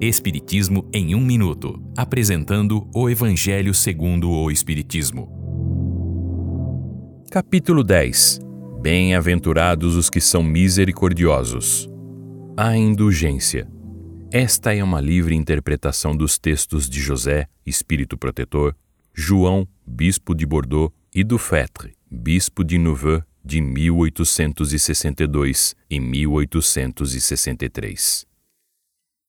Espiritismo em um minuto, apresentando o Evangelho segundo o Espiritismo. Capítulo 10. Bem-aventurados os que são misericordiosos. A indulgência. Esta é uma livre interpretação dos textos de José, espírito protetor, João, bispo de Bordeaux, e do Fetre, bispo de Nevers, de 1862 e 1863.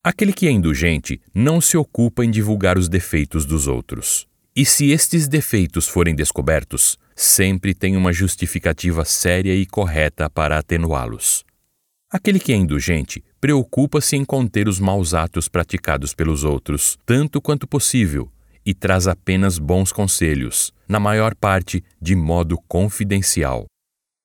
Aquele que é indulgente não se ocupa em divulgar os defeitos dos outros. E se estes defeitos forem descobertos, sempre tem uma justificativa séria e correta para atenuá-los. Aquele que é indulgente preocupa-se em conter os maus atos praticados pelos outros, tanto quanto possível, e traz apenas bons conselhos, na maior parte de modo confidencial.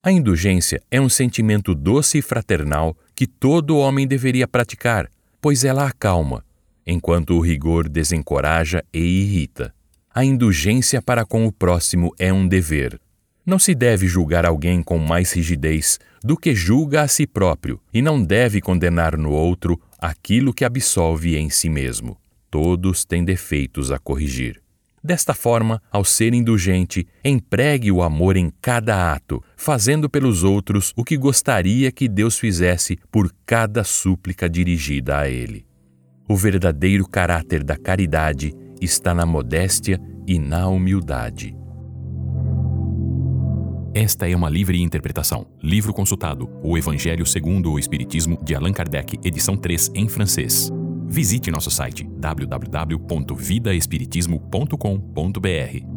A indulgência é um sentimento doce e fraternal que todo homem deveria praticar, pois ela acalma, enquanto o rigor desencoraja e irrita. A indulgência para com o próximo é um dever. Não se deve julgar alguém com mais rigidez do que julga a si próprio, e não deve condenar no outro aquilo que absolve em si mesmo. Todos têm defeitos a corrigir. Desta forma, ao ser indulgente, empregue o amor em cada ato, fazendo pelos outros o que gostaria que Deus fizesse por cada súplica dirigida a Ele. O verdadeiro caráter da caridade está na modéstia e na humildade. Esta é uma livre interpretação. Livro consultado: O Evangelho segundo o Espiritismo, de Allan Kardec, edição 3, em francês. Visite nosso site www.vidaespiritismo.com.br.